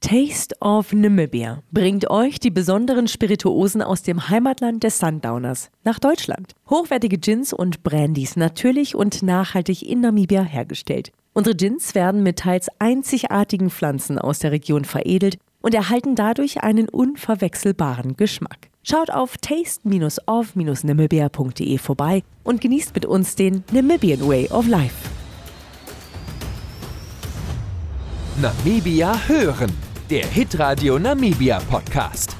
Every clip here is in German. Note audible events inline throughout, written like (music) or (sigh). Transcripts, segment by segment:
Taste of Namibia bringt euch die besonderen Spirituosen aus dem Heimatland des Sundowners nach Deutschland. Hochwertige Gins und Brandys natürlich und nachhaltig in Namibia hergestellt. Unsere Gins werden mit teils einzigartigen Pflanzen aus der Region veredelt und erhalten dadurch einen unverwechselbaren Geschmack. Schaut auf taste-of-namibia.de vorbei und genießt mit uns den Namibian Way of Life. Namibia hören, der Hitradio Namibia Podcast.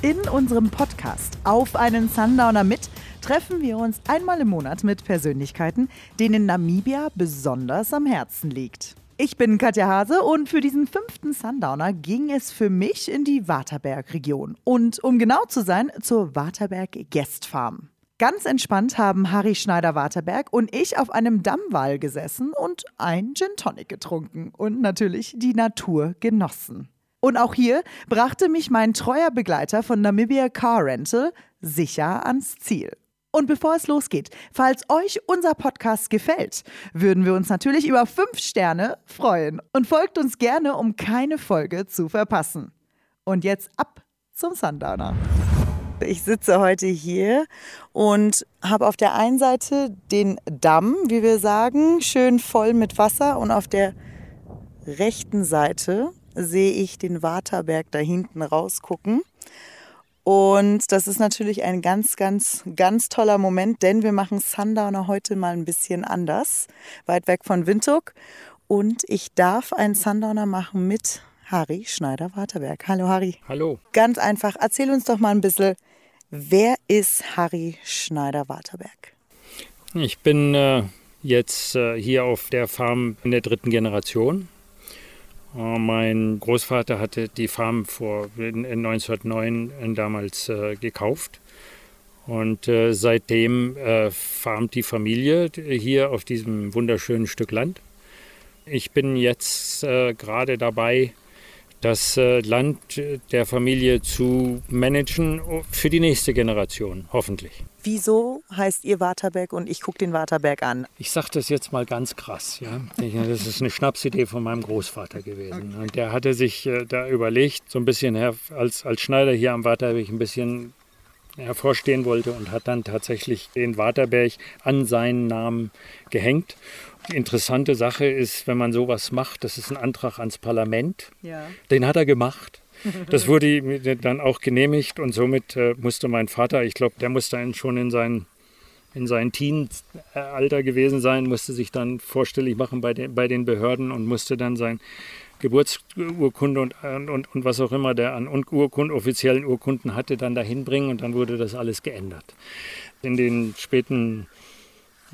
In unserem Podcast Auf einen Sundowner mit treffen wir uns einmal im Monat mit Persönlichkeiten, denen Namibia besonders am Herzen liegt. Ich bin Katja Hase und für diesen fünften Sundowner ging es für mich in die Waterberg-Region. Und um genau zu sein, zur Waterberg Guest Farm. Ganz entspannt haben Harry Schneider-Waterberg und ich auf einem Dammwall gesessen und ein Gin Tonic getrunken und natürlich die Natur genossen. Und auch hier brachte mich mein treuer Begleiter von Namibia Car Rental sicher ans Ziel. Und bevor es losgeht, falls euch unser Podcast gefällt, würden wir uns natürlich über fünf Sterne freuen und folgt uns gerne, um keine Folge zu verpassen. Und jetzt ab zum Sundowner. Ich sitze heute hier und habe auf der einen Seite den Damm, wie wir sagen, schön voll mit Wasser und auf der rechten Seite sehe ich den Waterberg da hinten rausgucken. Und das ist natürlich ein ganz, ganz, ganz toller Moment, denn wir machen Sundowner heute mal ein bisschen anders, weit weg von Windhoek. Und ich darf einen Sundowner machen mit Harry Schneider-Waterberg. Hallo Harry. Hallo. Ganz einfach, erzähl uns doch mal ein bisschen, wer ist Harry Schneider-Waterberg? Ich bin äh, jetzt äh, hier auf der Farm in der dritten Generation. Äh, mein Großvater hatte die Farm vor in, in 1909 damals äh, gekauft. Und äh, seitdem äh, farmt die Familie hier auf diesem wunderschönen Stück Land. Ich bin jetzt äh, gerade dabei, das äh, Land der Familie zu managen für die nächste Generation, hoffentlich. Wieso heißt ihr Waterberg und ich gucke den Waterberg an? Ich sage das jetzt mal ganz krass. Ja? Das ist eine Schnapsidee von meinem Großvater gewesen. Und der hatte sich äh, da überlegt, so ein bisschen als, als Schneider hier am Waterberg ein bisschen hervorstehen wollte und hat dann tatsächlich den Waterberg an seinen Namen gehängt. Interessante Sache ist, wenn man sowas macht, das ist ein Antrag ans Parlament. Ja. Den hat er gemacht. (laughs) Das wurde dann auch genehmigt und somit äh, musste mein Vater, ich glaube, der musste schon in seinen in seinem Teenalter gewesen sein, musste sich dann vorstellig machen bei den, bei den Behörden und musste dann sein Geburtsurkunde und, und, und was auch immer der an Urkunden, offiziellen Urkunden hatte, dann dahin bringen und dann wurde das alles geändert. In den späten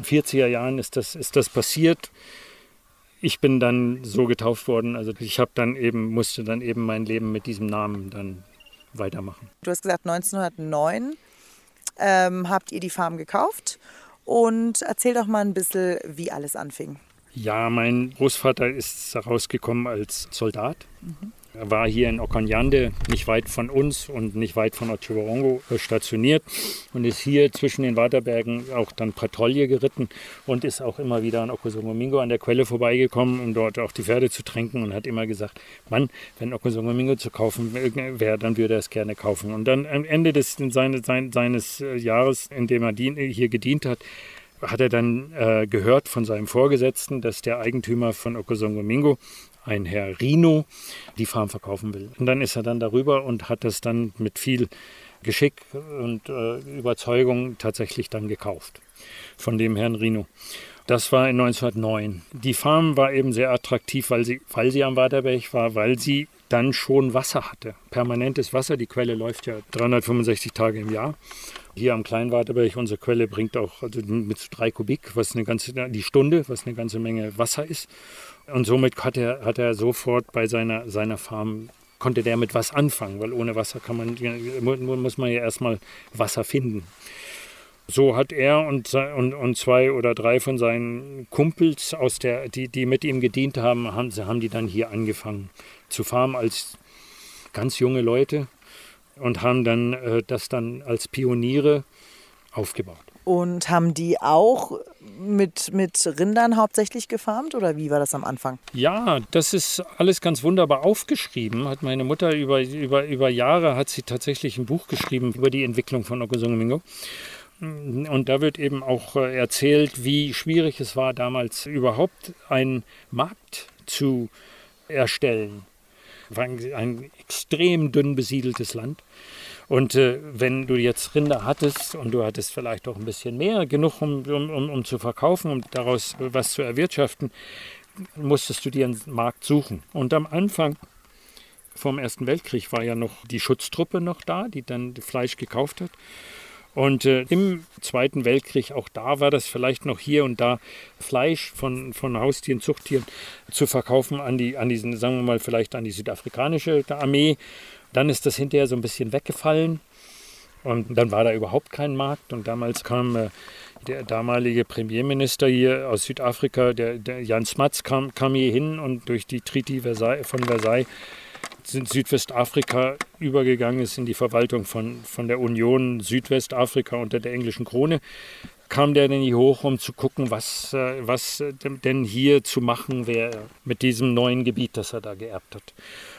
40er Jahren ist das, ist das passiert. Ich bin dann so getauft worden, also ich habe dann eben, musste dann eben mein Leben mit diesem Namen dann weitermachen. Du hast gesagt, 1909 ähm, habt ihr die Farm gekauft und erzähl doch mal ein bisschen, wie alles anfing. Ja, mein Großvater ist rausgekommen als Soldat. Mhm. Er war hier in Okanyande, nicht weit von uns und nicht weit von Ochiwarongo äh, stationiert und ist hier zwischen den Waterbergen auch dann Patrouille geritten und ist auch immer wieder an Okosongomingo an der Quelle vorbeigekommen, um dort auch die Pferde zu tränken und hat immer gesagt, Mann, wenn Okosongomingo zu kaufen wäre, dann würde er es gerne kaufen. Und dann am Ende des, seines, seines äh, Jahres, in dem er hier gedient hat, hat er dann äh, gehört von seinem Vorgesetzten, dass der Eigentümer von Okosongomingo ein Herr Rino die Farm verkaufen will. Und dann ist er dann darüber und hat das dann mit viel Geschick und äh, Überzeugung tatsächlich dann gekauft von dem Herrn Rino. Das war in 1909. Die Farm war eben sehr attraktiv, weil sie, weil sie am Waterberg war, weil sie dann schon Wasser hatte. Permanentes Wasser. Die Quelle läuft ja 365 Tage im Jahr. Hier am Kleinwaterberg, unsere Quelle bringt auch also mit drei Kubik, was eine ganze, die Stunde, was eine ganze Menge Wasser ist. Und somit hat er, hat er sofort bei seiner, seiner Farm konnte der mit was anfangen, weil ohne Wasser kann man, muss man ja erstmal Wasser finden. So hat er und, und, und zwei oder drei von seinen Kumpels, aus der, die, die mit ihm gedient haben, haben, haben die dann hier angefangen zu farmen als ganz junge Leute und haben dann äh, das dann als Pioniere aufgebaut. Und haben die auch mit, mit Rindern hauptsächlich gefarmt oder wie war das am Anfang? Ja, das ist alles ganz wunderbar aufgeschrieben. Hat meine Mutter über, über, über Jahre hat sie tatsächlich ein Buch geschrieben über die Entwicklung von Okosungumingo. Und da wird eben auch äh, erzählt, wie schwierig es war, damals überhaupt einen Markt zu erstellen. Ein extrem dünn besiedeltes Land. Und äh, wenn du jetzt Rinder hattest und du hattest vielleicht auch ein bisschen mehr, genug um, um, um, um zu verkaufen, um daraus was zu erwirtschaften, musstest du dir einen Markt suchen. Und am Anfang vom Ersten Weltkrieg war ja noch die Schutztruppe noch da, die dann Fleisch gekauft hat. Und äh, im Zweiten Weltkrieg, auch da war das vielleicht noch hier und da Fleisch von, von Haustieren, Zuchttieren zu verkaufen an die, an diesen, sagen wir mal, vielleicht an die südafrikanische Armee. Dann ist das hinterher so ein bisschen weggefallen. Und dann war da überhaupt kein Markt. Und damals kam äh, der damalige Premierminister hier aus Südafrika, der, der Jan Smuts, kam, kam hier hin und durch die Treaty Versailles, von Versailles Südwestafrika übergegangen ist in die Verwaltung von, von der Union Südwestafrika unter der englischen Krone, kam der denn hier hoch, um zu gucken, was, äh, was denn hier zu machen wäre mit diesem neuen Gebiet, das er da geerbt hat.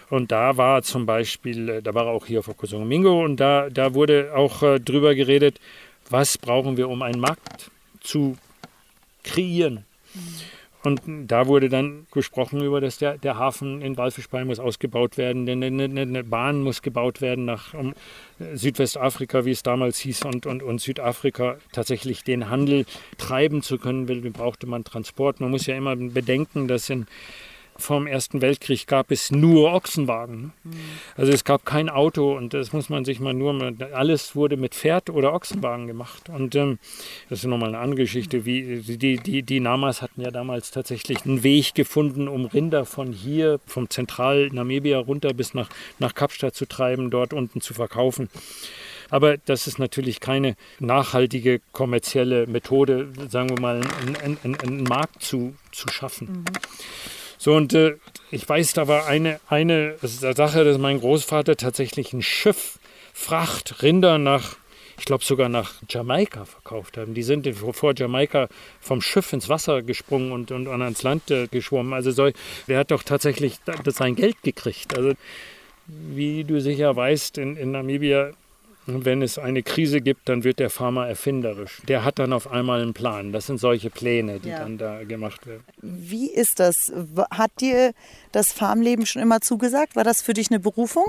Und da war zum Beispiel, äh, da war er auch hier auf Okosomingo und da, da wurde auch äh, drüber geredet, was brauchen wir, um einen Markt zu kreieren. Mhm. Und da wurde dann gesprochen über, dass der, der Hafen in Walfischbein muss ausgebaut werden, denn eine, eine, Bahn muss gebaut werden nach um Südwestafrika, wie es damals hieß, und, und, und Südafrika tatsächlich den Handel treiben zu können, will, brauchte man Transport. Man muss ja immer bedenken, dass in vom Ersten Weltkrieg gab es nur Ochsenwagen. Also es gab kein Auto und das muss man sich mal nur, alles wurde mit Pferd oder Ochsenwagen gemacht. Und ähm, das ist nochmal eine andere Geschichte. Wie, die, die, die Namas hatten ja damals tatsächlich einen Weg gefunden, um Rinder von hier, vom Zentral-Namibia runter bis nach, nach Kapstadt zu treiben, dort unten zu verkaufen. Aber das ist natürlich keine nachhaltige kommerzielle Methode, sagen wir mal, einen, einen, einen Markt zu, zu schaffen. Mhm. So, und äh, ich weiß, da war eine, eine Sache, dass mein Großvater tatsächlich ein Schiff, Fracht, Rinder nach, ich glaube sogar nach Jamaika verkauft haben. Die sind vor Jamaika vom Schiff ins Wasser gesprungen und, und, und ans Land äh, geschwommen. Also so, der hat doch tatsächlich sein Geld gekriegt. Also wie du sicher weißt, in, in Namibia wenn es eine Krise gibt, dann wird der Farmer erfinderisch. Der hat dann auf einmal einen Plan. Das sind solche Pläne, die ja. dann da gemacht werden. Wie ist das? Hat dir das Farmleben schon immer zugesagt? War das für dich eine Berufung?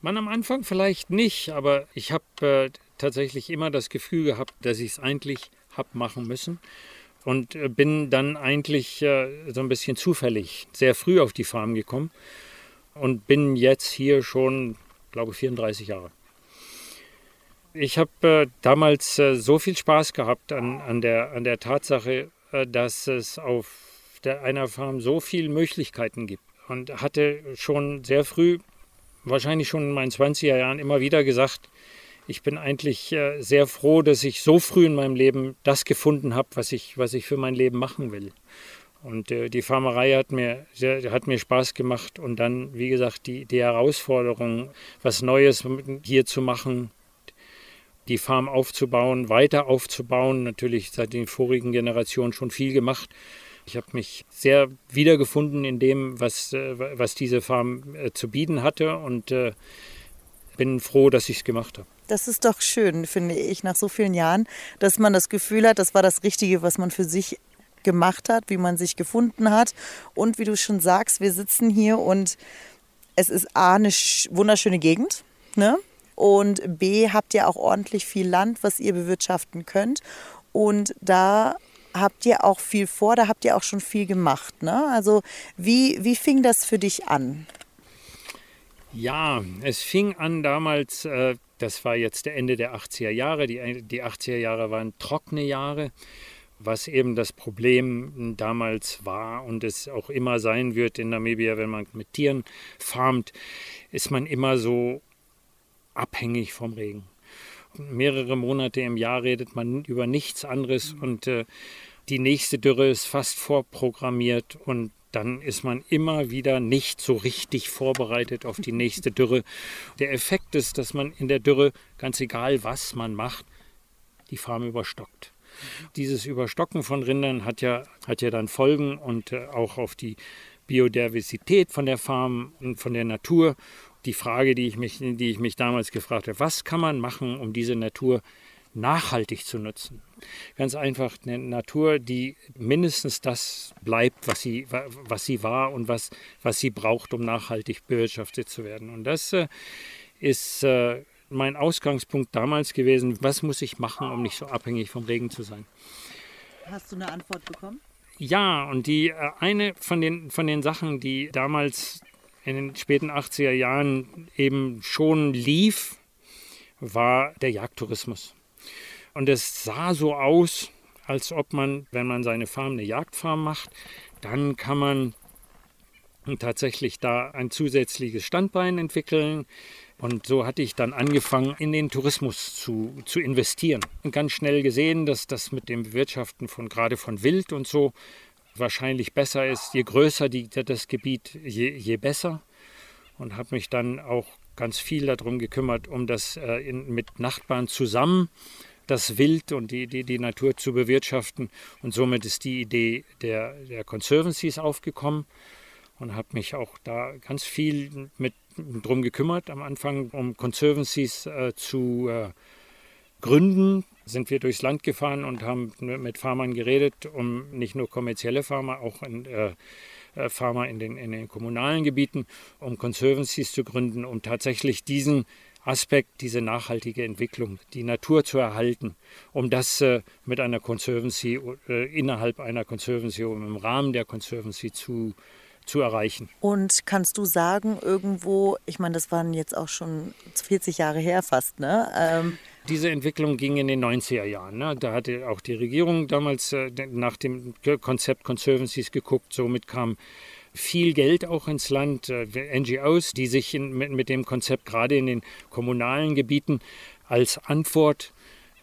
Man am Anfang vielleicht nicht, aber ich habe äh, tatsächlich immer das Gefühl gehabt, dass ich es eigentlich habe machen müssen und äh, bin dann eigentlich äh, so ein bisschen zufällig sehr früh auf die Farm gekommen und bin jetzt hier schon, glaube ich, 34 Jahre. Ich habe äh, damals äh, so viel Spaß gehabt an, an, der, an der Tatsache, äh, dass es auf der, einer Farm so viele Möglichkeiten gibt. Und hatte schon sehr früh, wahrscheinlich schon in meinen 20er Jahren, immer wieder gesagt, ich bin eigentlich äh, sehr froh, dass ich so früh in meinem Leben das gefunden habe, was ich, was ich für mein Leben machen will. Und äh, die Farmerei hat mir, hat mir Spaß gemacht. Und dann, wie gesagt, die, die Herausforderung, was Neues hier zu machen, die Farm aufzubauen, weiter aufzubauen. Natürlich seit den vorigen Generationen schon viel gemacht. Ich habe mich sehr wiedergefunden in dem, was, äh, was diese Farm äh, zu bieten hatte und äh, bin froh, dass ich es gemacht habe. Das ist doch schön, finde ich, nach so vielen Jahren, dass man das Gefühl hat, das war das Richtige, was man für sich gemacht hat, wie man sich gefunden hat. Und wie du schon sagst, wir sitzen hier und es ist A, eine wunderschöne Gegend. Ne? Und B, habt ihr auch ordentlich viel Land, was ihr bewirtschaften könnt. Und da habt ihr auch viel vor, da habt ihr auch schon viel gemacht. Ne? Also wie, wie fing das für dich an? Ja, es fing an damals, äh, das war jetzt der Ende der 80er Jahre. Die, die 80er Jahre waren trockene Jahre, was eben das Problem damals war und es auch immer sein wird in Namibia, wenn man mit Tieren farmt, ist man immer so abhängig vom Regen. Mehrere Monate im Jahr redet man über nichts anderes mhm. und äh, die nächste Dürre ist fast vorprogrammiert und dann ist man immer wieder nicht so richtig vorbereitet auf die nächste (laughs) Dürre. Der Effekt ist, dass man in der Dürre, ganz egal was man macht, die Farm überstockt. Dieses Überstocken von Rindern hat ja, hat ja dann Folgen und äh, auch auf die Biodiversität von der Farm und von der Natur. Die Frage, die ich mich, die ich mich damals gefragt habe, was kann man machen, um diese Natur nachhaltig zu nutzen? Ganz einfach eine Natur, die mindestens das bleibt, was sie, was sie war und was, was sie braucht, um nachhaltig bewirtschaftet zu werden. Und das äh, ist äh, mein Ausgangspunkt damals gewesen. Was muss ich machen, um nicht so abhängig vom Regen zu sein? Hast du eine Antwort bekommen? Ja, und die äh, eine von den, von den Sachen, die damals in den späten 80er Jahren eben schon lief, war der Jagdtourismus. Und es sah so aus, als ob man, wenn man seine Farm eine Jagdfarm macht, dann kann man tatsächlich da ein zusätzliches Standbein entwickeln. Und so hatte ich dann angefangen, in den Tourismus zu, zu investieren. Und ganz schnell gesehen, dass das mit dem Bewirtschaften von gerade von Wild und so wahrscheinlich besser ist. Je größer die, das Gebiet, je, je besser. Und habe mich dann auch ganz viel darum gekümmert, um das äh, in, mit Nachbarn zusammen das Wild und die, die, die Natur zu bewirtschaften. Und somit ist die Idee der, der Conservancies aufgekommen und habe mich auch da ganz viel mit drum gekümmert am Anfang, um Conservancies äh, zu äh, gründen. Sind wir durchs Land gefahren und haben mit Farmern geredet, um nicht nur kommerzielle Farmer, auch in, äh, äh, Farmer in den, in den kommunalen Gebieten, um Conservancies zu gründen, um tatsächlich diesen Aspekt, diese nachhaltige Entwicklung, die Natur zu erhalten, um das äh, mit einer Conservancy, äh, innerhalb einer Conservancy, um im Rahmen der Conservancy zu zu erreichen. Und kannst du sagen, irgendwo, ich meine, das waren jetzt auch schon 40 Jahre her fast, ne? Ähm diese Entwicklung ging in den 90er Jahren. Ne? Da hatte auch die Regierung damals äh, nach dem Konzept Conservancies geguckt. Somit kam viel Geld auch ins Land, äh, NGOs, die sich in, mit, mit dem Konzept gerade in den kommunalen Gebieten als Antwort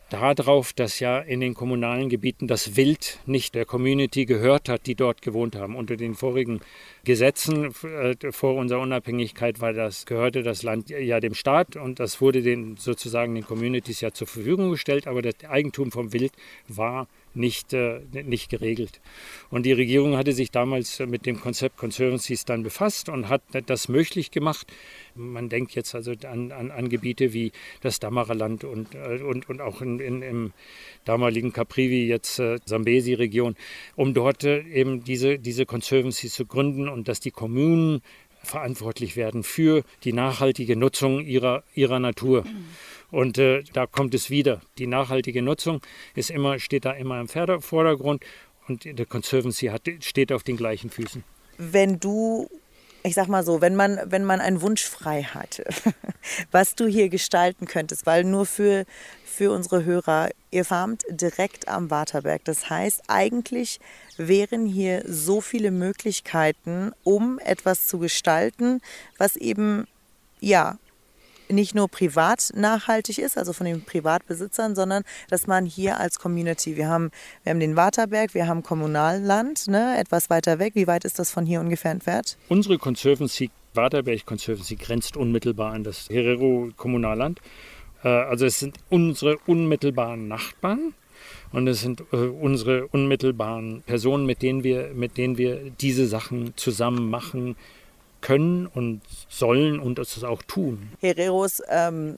darauf, dass ja in den kommunalen Gebieten das Wild nicht der Community gehört hat, die dort gewohnt haben. Unter den vorigen Gesetzen äh, vor unserer Unabhängigkeit war das, gehörte das Land ja dem Staat und das wurde den, sozusagen den Communities ja zur Verfügung gestellt, aber das Eigentum vom Wild war nicht, äh, nicht geregelt. Und die Regierung hatte sich damals mit dem Konzept Conservancies dann befasst und hat das möglich gemacht. Man denkt jetzt also an, an, an Gebiete wie das Damaraland und, äh, und, und auch in, in, im damaligen Caprivi, jetzt äh, Sambesi-Region, um dort äh, eben diese, diese Conservancies zu gründen und dass die Kommunen verantwortlich werden für die nachhaltige Nutzung ihrer, ihrer Natur. Und äh, da kommt es wieder. Die nachhaltige Nutzung ist immer, steht da immer im Vordergrund und der Conservancy hat, steht auf den gleichen Füßen. Wenn du, ich sag mal so, wenn man, wenn man einen Wunsch frei hatte, (laughs) was du hier gestalten könntest, weil nur für, für unsere Hörer, ihr farmt direkt am Waterberg. Das heißt, eigentlich wären hier so viele Möglichkeiten, um etwas zu gestalten, was eben ja nicht nur privat nachhaltig ist, also von den Privatbesitzern, sondern dass man hier als Community, wir haben, wir haben den Waterberg, wir haben Kommunalland, ne, etwas weiter weg. Wie weit ist das von hier ungefähr entfernt? Unsere Conservancy, Waterberg Conservancy, grenzt unmittelbar an das Herero Kommunalland. Äh, also es sind unsere unmittelbaren Nachbarn. Und es sind äh, unsere unmittelbaren Personen, mit denen, wir, mit denen wir diese Sachen zusammen machen, können und sollen und es auch tun. Hereros ähm,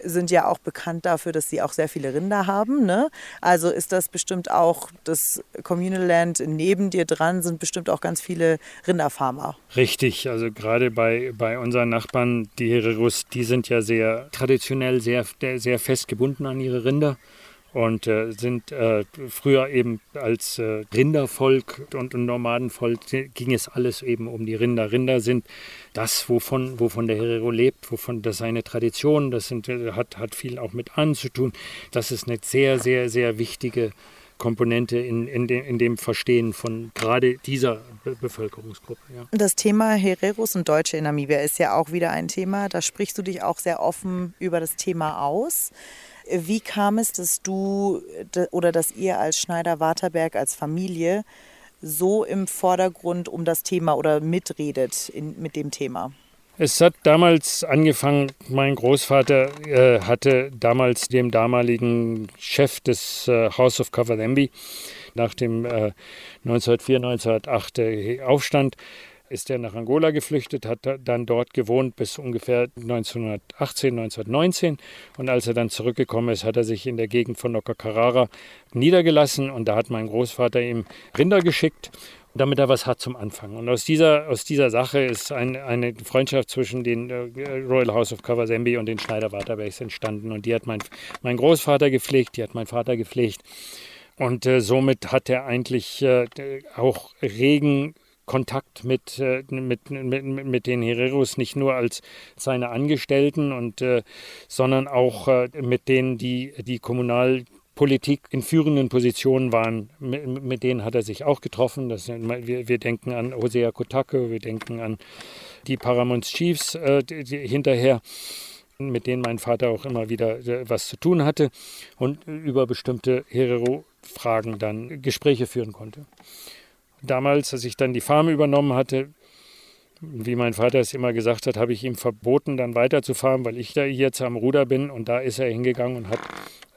sind ja auch bekannt dafür, dass sie auch sehr viele Rinder haben. Ne? Also ist das bestimmt auch das Communal Land neben dir dran, sind bestimmt auch ganz viele Rinderfarmer. Richtig, also gerade bei, bei unseren Nachbarn, die Hereros, die sind ja sehr traditionell, sehr, sehr fest gebunden an ihre Rinder und äh, sind äh, früher eben als äh, Rindervolk und, und Nomadenvolk ging es alles eben um die Rinder. Rinder sind das, wovon, wovon der Herero lebt, wovon das seine Tradition, das sind, äh, hat, hat viel auch mit an zu tun. Das ist eine sehr, sehr, sehr wichtige Komponente in, in, dem, in dem Verstehen von gerade dieser Be Bevölkerungsgruppe. Ja. Das Thema Hereros und Deutsche in Namibia ist ja auch wieder ein Thema. Da sprichst du dich auch sehr offen über das Thema aus. Wie kam es, dass du oder dass ihr als Schneider-Waterberg, als Familie so im Vordergrund um das Thema oder mitredet in, mit dem Thema? Es hat damals angefangen, mein Großvater äh, hatte damals dem damaligen Chef des äh, House of Kavalembi nach dem äh, 1904, 1908 äh, Aufstand ist er nach Angola geflüchtet, hat dann dort gewohnt bis ungefähr 1918, 1919. Und als er dann zurückgekommen ist, hat er sich in der Gegend von Nokakarara niedergelassen. Und da hat mein Großvater ihm Rinder geschickt damit er was hat zum Anfang. Und aus dieser, aus dieser Sache ist ein, eine Freundschaft zwischen den äh, Royal House of Kawasembie und den Schneider Waterbergs entstanden. Und die hat mein, mein Großvater gepflegt, die hat mein Vater gepflegt. Und äh, somit hat er eigentlich äh, auch regen Kontakt mit, äh, mit, mit, mit den Hereros, nicht nur als seine Angestellten, und, äh, sondern auch äh, mit denen, die die Kommunalpolitik in führenden Positionen waren. Mit, mit, denen hat er sich auch getroffen. Das, wir, wir denken an Hosea Kotake, wir denken an die Paramount Chiefs äh, die, die hinterher mit denen mein Vater auch immer wieder äh, was zu tun hatte und über bestimmte Herero-Fragen dann Gespräche führen konnte damals, als ich dann die Farm übernommen hatte, wie mein Vater es immer gesagt hat, habe ich ihm verboten, dann weiterzufahren, weil ich da jetzt am Ruder bin. Und da ist er hingegangen und hat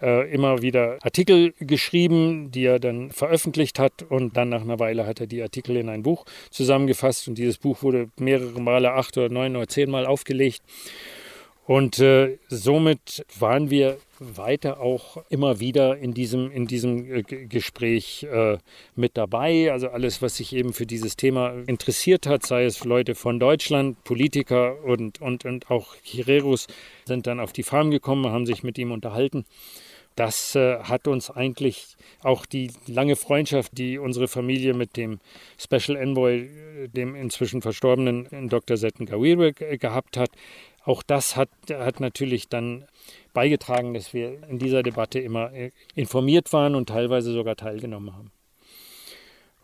äh, immer wieder Artikel geschrieben, die er dann veröffentlicht hat. Und dann nach einer Weile hat er die Artikel in ein Buch zusammengefasst. Und dieses Buch wurde mehrere Male, acht oder neun oder zehn Mal aufgelegt. Und äh, somit waren wir weiter auch immer wieder in diesem, in diesem äh, Gespräch äh, mit dabei. Also alles, was sich eben für dieses Thema interessiert hat, sei es Leute von Deutschland, Politiker und, und, und auch Chireros, sind dann auf die Farm gekommen, haben sich mit ihm unterhalten. Das äh, hat uns eigentlich auch die lange Freundschaft, die unsere Familie mit dem Special Envoy, äh, dem inzwischen verstorbenen Dr. Setten Gawire, gehabt hat, auch das hat, hat natürlich dann beigetragen, dass wir in dieser Debatte immer äh, informiert waren und teilweise sogar teilgenommen haben.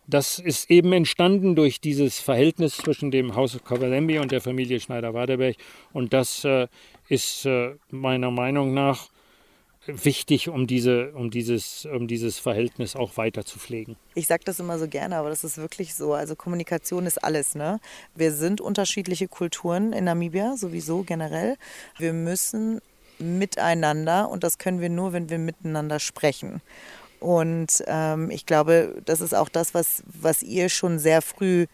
Das ist eben entstanden durch dieses Verhältnis zwischen dem Haus of Kavalembi und der Familie Schneider-Waderberg. Und das äh, ist äh, meiner Meinung nach wichtig, um, diese, um, dieses, um dieses Verhältnis auch weiter zu pflegen. Ich sage das immer so gerne, aber das ist wirklich so. Also Kommunikation ist alles. Ne? Wir sind unterschiedliche Kulturen in Namibia, sowieso generell. Wir müssen miteinander und das können wir nur, wenn wir miteinander sprechen. Und ähm, ich glaube, das ist auch das, was, was ihr schon sehr früh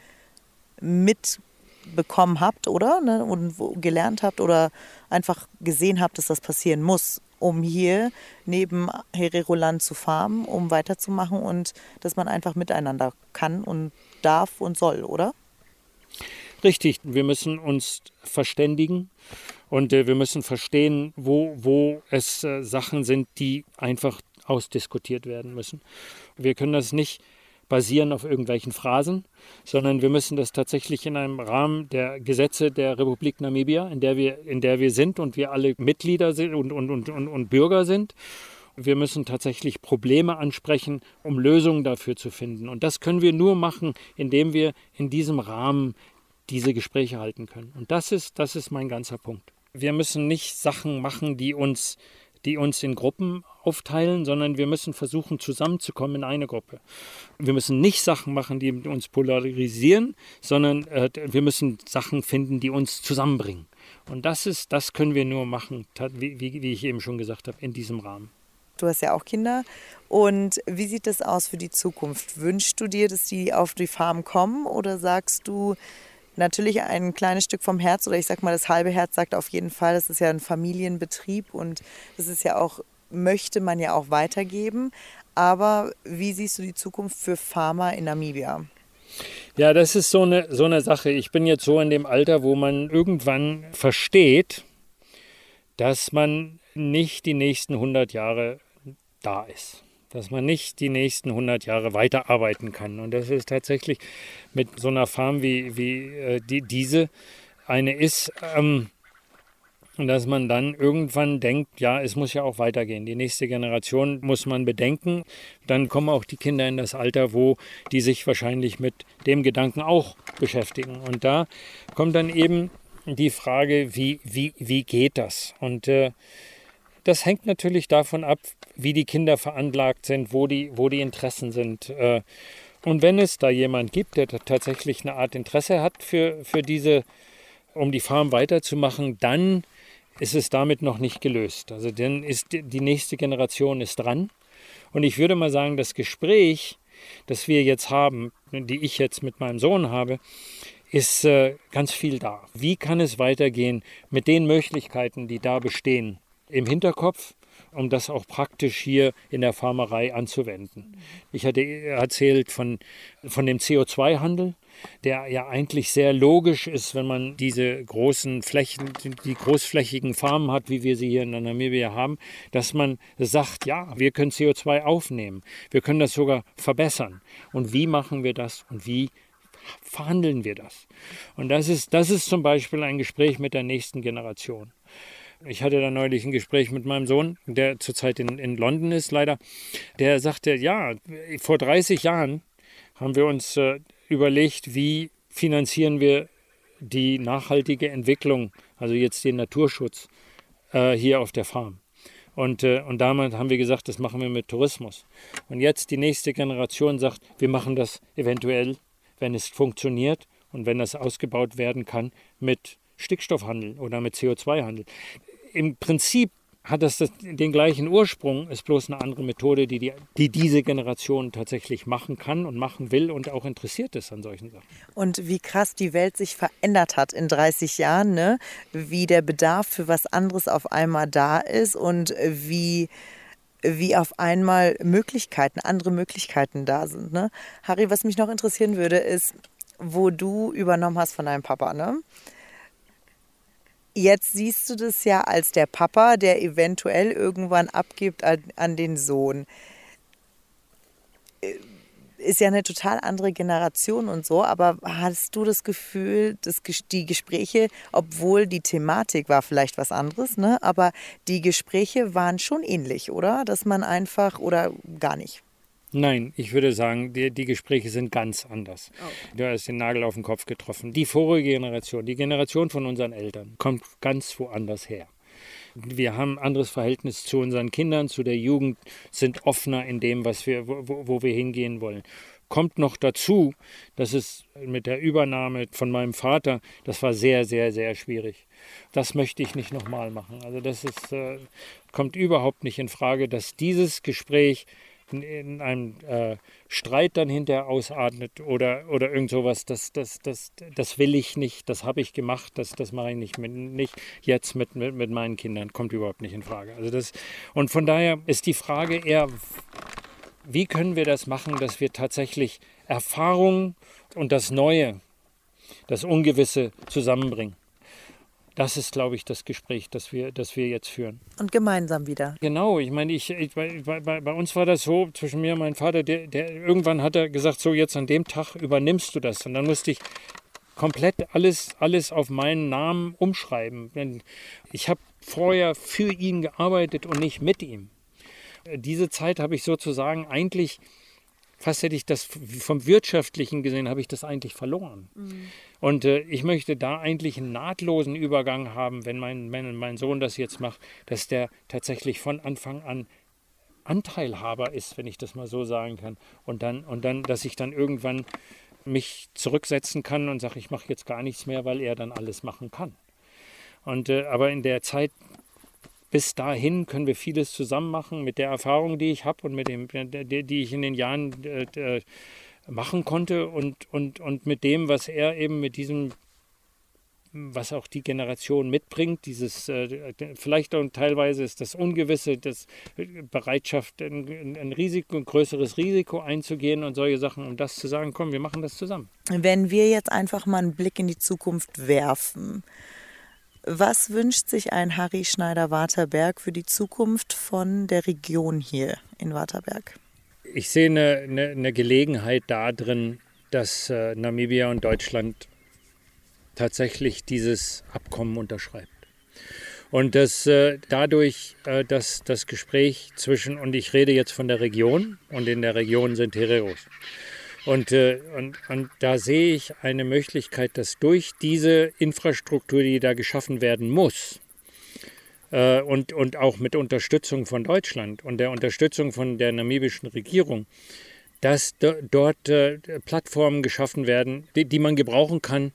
mitbekommen habt, oder? Ne? Und gelernt habt oder einfach gesehen habt, dass das passieren muss um hier neben Hereroland zu farmen, um weiterzumachen und dass man einfach miteinander kann und darf und soll, oder? Richtig, wir müssen uns verständigen und äh, wir müssen verstehen, wo, wo es äh, Sachen sind, die einfach ausdiskutiert werden müssen. Wir können das nicht basieren auf irgendwelchen Phrasen, sondern wir müssen das tatsächlich in einem Rahmen der Gesetze der Republik Namibia, in der wir, in der wir sind und wir alle Mitglieder sind und, und, und, und, und Bürger sind. Wir müssen tatsächlich Probleme ansprechen, um Lösungen dafür zu finden. Und das können wir nur machen, indem wir in diesem Rahmen diese Gespräche halten können. Und das ist, das ist mein ganzer Punkt. Wir müssen nicht Sachen machen, die uns die uns in Gruppen aufteilen, sondern wir müssen versuchen, zusammenzukommen in eine Gruppe. Wir müssen nicht Sachen machen, die uns polarisieren, sondern äh, wir müssen Sachen finden, die uns zusammenbringen. Und das ist, das können wir nur machen, wie, wie, ich eben schon gesagt habe, in diesem Rahmen. Du hast ja auch Kinder. Und wie sieht das aus für die Zukunft? Wünschst du dir, dass die auf die Farm kommen oder sagst du, natürlich ein kleines Stück vom Herz oder ich sag mal, das halbe Herz sagt auf jeden Fall, das ist ja ein Familienbetrieb und das ist ja auch, möchte man ja auch weitergeben. Aber wie siehst du die Zukunft für Pharma in Namibia? Ja, das ist so eine, so eine Sache. Ich bin jetzt so in dem Alter, wo man irgendwann versteht, dass man nicht die nächsten 100 Jahre da ist dass man nicht die nächsten 100 Jahre weiterarbeiten kann. Und das ist tatsächlich mit so einer Farm wie, wie äh, die, diese eine ist, ähm, dass man dann irgendwann denkt, ja, es muss ja auch weitergehen. Die nächste Generation muss man bedenken. Dann kommen auch die Kinder in das Alter, wo die sich wahrscheinlich mit dem Gedanken auch beschäftigen. Und da kommt dann eben die Frage, wie, wie, wie geht das? Und äh, das hängt natürlich davon ab, wie die Kinder veranlagt sind, wo die, wo die Interessen sind. Äh, und wenn es da jemand gibt, der tatsächlich eine Art Interesse hat für, für diese um die Farm weiterzumachen, dann ist es damit noch nicht gelöst. Also dann ist die nächste Generation ist dran. Und ich würde mal sagen, das Gespräch, das wir jetzt haben, die ich jetzt mit meinem Sohn habe, ist äh, ganz viel da. Wie kann es weitergehen mit den Möglichkeiten, die da bestehen? Im Hinterkopf, um das auch praktisch hier in der Farmerei anzuwenden. Ich hatte erzählt von, von dem CO2-Handel, der ja eigentlich sehr logisch ist, wenn man diese großen Flächen, die großflächigen Farmen hat, wie wir sie hier in Namibia haben, dass man sagt, ja, wir können CO2 aufnehmen, wir können das sogar verbessern. Und wie machen wir das und wie verhandeln wir das? Und das ist, das ist zum Beispiel ein Gespräch mit der nächsten Generation. Ich hatte da neulich ein Gespräch mit meinem Sohn, der zurzeit in, in London ist, leider. Der sagte, ja, vor 30 Jahren haben wir uns äh, überlegt, wie finanzieren wir die nachhaltige Entwicklung, also jetzt den Naturschutz äh, hier auf der Farm. Und, äh, und damit haben wir gesagt, das machen wir mit Tourismus. Und jetzt die nächste Generation sagt, wir machen das eventuell, wenn es funktioniert und wenn das ausgebaut werden kann, mit Stickstoffhandel oder mit CO2-Handel im Prinzip hat das den gleichen Ursprung, ist bloß eine andere Methode, die, die, die, diese Generation tatsächlich machen kann und machen will und auch interessiert ist an solchen Sachen. Und wie krass die Welt sich verändert hat in 30 Jahren, ne? wie der Bedarf für was anderes auf einmal da ist und wie, wie auf einmal Möglichkeiten, andere Möglichkeiten da sind. Ne? Harry, was mich noch interessieren würde, ist, wo du übernommen hast von deinem Papa. Ne? Jetzt siehst du das ja als der Papa, der eventuell irgendwann abgibt an, an den Sohn. Äh, ist ja eine total andere Generation und so, aber hast du das Gefühl, dass die Gespräche, obwohl die Thematik war vielleicht was anderes, ne, aber die Gespräche waren schon ähnlich, oder? Dass man einfach oder gar nicht? Nein, ich würde sagen, die, die Gespräche sind ganz anders. Oh. Du hast den Nagel auf den Kopf getroffen. Die vorige Generation, die Generation von unseren Eltern, kommt ganz woanders her. Wir haben ein anderes Verhältnis zu unseren Kindern, zu der Jugend, sind offener in dem, was wir, wo, wo wir hingehen wollen. Kommt noch dazu, dass es mit der Übernahme von meinem Vater, das war sehr, sehr, sehr schwierig. Das möchte ich nicht nochmal machen. Also das ist, äh, kommt überhaupt nicht in Frage, dass dieses Gespräch in einem äh, Streit dann hinterher ausatmet oder, oder irgend sowas, das, das, das, das will ich nicht, das habe ich gemacht, das, das mache ich nicht, mit, nicht jetzt mit, mit, mit meinen Kindern, kommt überhaupt nicht in Frage. Also das, und von daher ist die Frage eher, wie können wir das machen, dass wir tatsächlich Erfahrung und das Neue, das Ungewisse zusammenbringen. Das ist, glaube ich, das Gespräch, das wir, das wir jetzt führen. Und gemeinsam wieder. Genau, ich meine, ich, ich bei, bei, bei, uns war das so, zwischen mir und meinem Vater, der, der irgendwann hat er gesagt, so jetzt an dem Tag übernimmst du das. Und dann musste ich komplett alles, alles auf meinen Namen umschreiben. Denn ich habe vorher für ihn gearbeitet und nicht mit ihm. Diese Zeit habe ich sozusagen eigentlich fast hätte ich das vom Wirtschaftlichen gesehen, habe ich das eigentlich verloren. Mhm. Und äh, ich möchte da eigentlich einen nahtlosen Übergang haben, wenn mein, mein, mein Sohn das jetzt macht, dass der tatsächlich von Anfang an Anteilhaber ist, wenn ich das mal so sagen kann. Und dann, und dann, dass ich dann irgendwann mich zurücksetzen kann und sage, ich mache jetzt gar nichts mehr, weil er dann alles machen kann. Und äh, aber in der Zeit bis dahin können wir vieles zusammen machen mit der Erfahrung, die ich habe und mit dem, die ich in den Jahren äh, machen konnte und, und, und mit dem, was er eben mit diesem, was auch die Generation mitbringt, dieses, äh, vielleicht und teilweise ist das Ungewisse, das Bereitschaft, ein, ein Risiko, ein größeres Risiko einzugehen und solche Sachen, um das zu sagen, komm, wir machen das zusammen. Wenn wir jetzt einfach mal einen Blick in die Zukunft werfen, was wünscht sich ein Harry Schneider-Waterberg für die Zukunft von der Region hier in Waterberg? Ich sehe eine, eine, eine Gelegenheit darin, dass äh, Namibia und Deutschland tatsächlich dieses Abkommen unterschreibt. Und dass äh, dadurch äh, dass das Gespräch zwischen, und ich rede jetzt von der Region, und in der Region sind Hereros, und, äh, und, und da sehe ich eine Möglichkeit, dass durch diese Infrastruktur, die da geschaffen werden muss, äh, und, und auch mit Unterstützung von Deutschland und der Unterstützung von der namibischen Regierung, dass dort äh, Plattformen geschaffen werden, die, die man gebrauchen kann,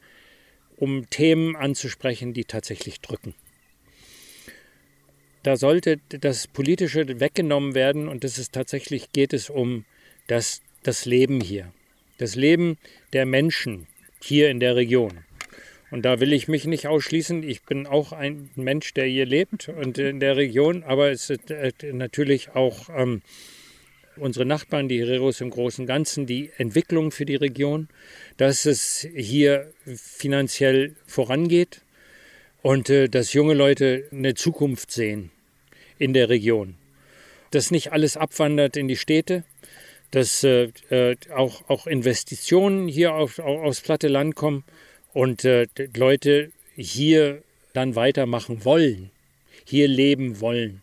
um Themen anzusprechen, die tatsächlich drücken. Da sollte das Politische weggenommen werden und es ist tatsächlich geht es um das, das Leben hier. Das Leben der Menschen hier in der Region. Und da will ich mich nicht ausschließen. Ich bin auch ein Mensch, der hier lebt und in der Region, aber es ist äh, natürlich auch ähm, unsere Nachbarn, die Hereros im Großen und Ganzen, die Entwicklung für die Region, dass es hier finanziell vorangeht und äh, dass junge Leute eine Zukunft sehen in der Region. Dass nicht alles abwandert in die Städte, dass äh, äh auch, auch Investitionen hier auf, aufs platte Land kommen und äh, Leute hier dann weitermachen wollen, hier leben wollen.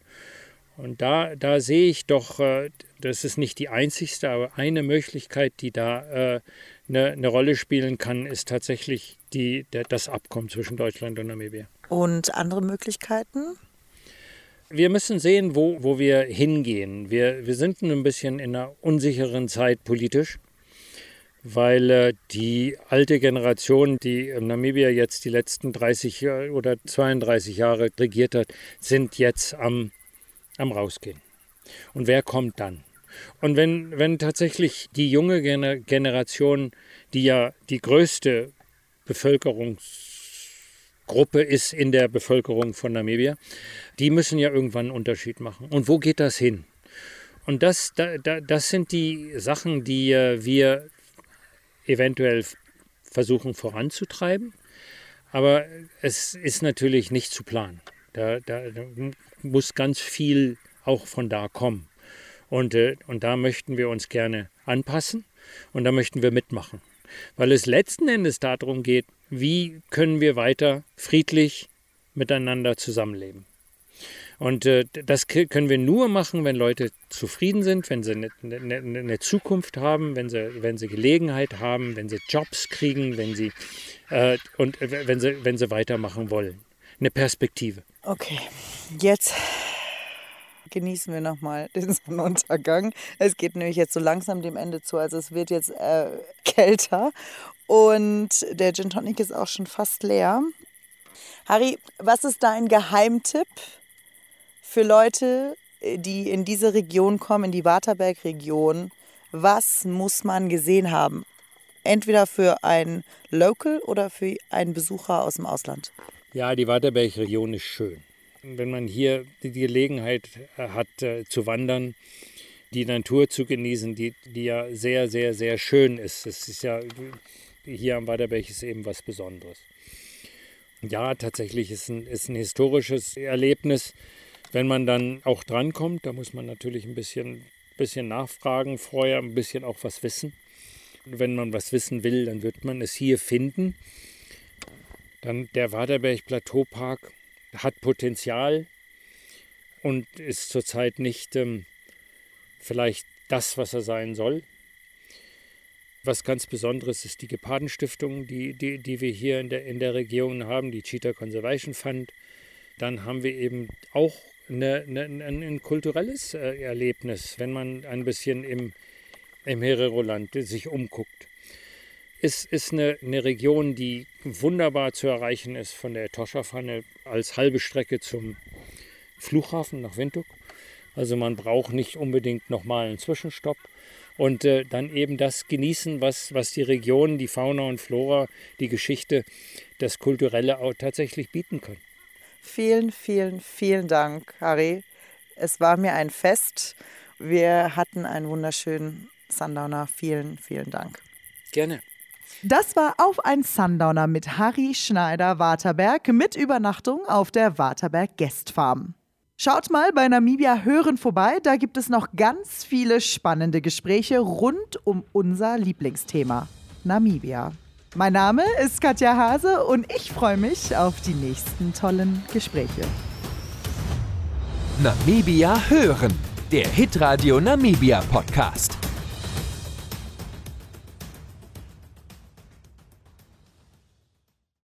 Und da, da sehe ich doch, äh, das ist nicht die einzigste, aber eine Möglichkeit, die da äh, eine, eine Rolle spielen kann, ist tatsächlich die, der, das Abkommen zwischen Deutschland und Namibia. Und andere Möglichkeiten? Wir müssen sehen, wo, wo wir hingehen. Wir, wir sind ein bisschen in einer unsicheren Zeit politisch, weil äh, die alte Generation, die in Namibia jetzt die letzten 30 oder 32 Jahre regiert hat, sind jetzt am, am Rausgehen. Und wer kommt dann? Und wenn, wenn tatsächlich die junge Generation, die ja die größte Bevölkerungsgruppe ist in der Bevölkerung von Namibia, die müssen ja irgendwann einen Unterschied machen. Und wo geht das hin? Und das, da, da, das sind die Sachen, die äh, wir eventuell versuchen voranzutreiben. Aber es ist natürlich nicht zu planen. Da, da, da muss ganz viel auch von da kommen. Und, äh, und da möchten wir uns gerne anpassen und da möchten wir mitmachen. Weil es letzten Endes darum geht, wie können wir weiter friedlich miteinander zusammenleben. Und äh, das können wir nur machen, wenn Leute zufrieden sind, wenn sie eine, eine, eine, Zukunft haben, wenn sie, wenn sie Gelegenheit haben, wenn sie Jobs kriegen, wenn sie, äh, und äh, wenn, sie, wenn sie weitermachen wollen. Eine Perspektive. Okay, jetzt genießen wir nochmal den Sonnenuntergang. Es geht nämlich jetzt so langsam dem Ende zu, also es wird jetzt äh, kälter und der Gin Tonic ist auch schon fast leer. Harry, was ist dein Geheimtipp für Leute, die in diese Region kommen, in die Waterberg-Region? Was muss man gesehen haben? Entweder für einen Local oder für einen Besucher aus dem Ausland. Ja, die Waterberg-Region ist schön wenn man hier die Gelegenheit äh, hat äh, zu wandern, die Natur zu genießen, die, die ja sehr, sehr, sehr schön ist. Es ist ja hier am Waderberg ist eben was Besonderes. Ja, tatsächlich ist ein, ist ein historisches Erlebnis, wenn man dann auch drankommt. Da muss man natürlich ein bisschen, bisschen nachfragen, vorher ein bisschen auch was wissen. Wenn man was wissen will, dann wird man es hier finden. Dann der Waderberg Plateaupark hat Potenzial und ist zurzeit nicht ähm, vielleicht das, was er sein soll. Was ganz Besonderes ist die Gepardenstiftung, die, die, die wir hier in der, in der Region haben, die Cheetah Conservation Fund. Dann haben wir eben auch eine, eine, ein, ein, kulturelles äh, Erlebnis, wenn man ein bisschen im, im Herero-Land sich umguckt ist, ist eine, eine Region, die wunderbar zu erreichen ist von der Toscha-Pfanne als halbe Strecke zum Flughafen nach Windhoek. Also man braucht nicht unbedingt nochmal einen Zwischenstopp. Und äh, dann eben das genießen, was, was die Region, die Fauna und Flora, die Geschichte, das Kulturelle auch tatsächlich bieten können. Vielen, vielen, vielen Dank, Harry. Es war mir ein Fest. Wir hatten einen wunderschönen Sundowner. Vielen, vielen Dank. Gerne. Das war auf ein Sundowner mit Harry Schneider Waterberg mit Übernachtung auf der Waterberg Guest Farm. Schaut mal bei Namibia Hören vorbei, da gibt es noch ganz viele spannende Gespräche rund um unser Lieblingsthema, Namibia. Mein Name ist Katja Hase und ich freue mich auf die nächsten tollen Gespräche. Namibia Hören, der Hitradio Namibia Podcast.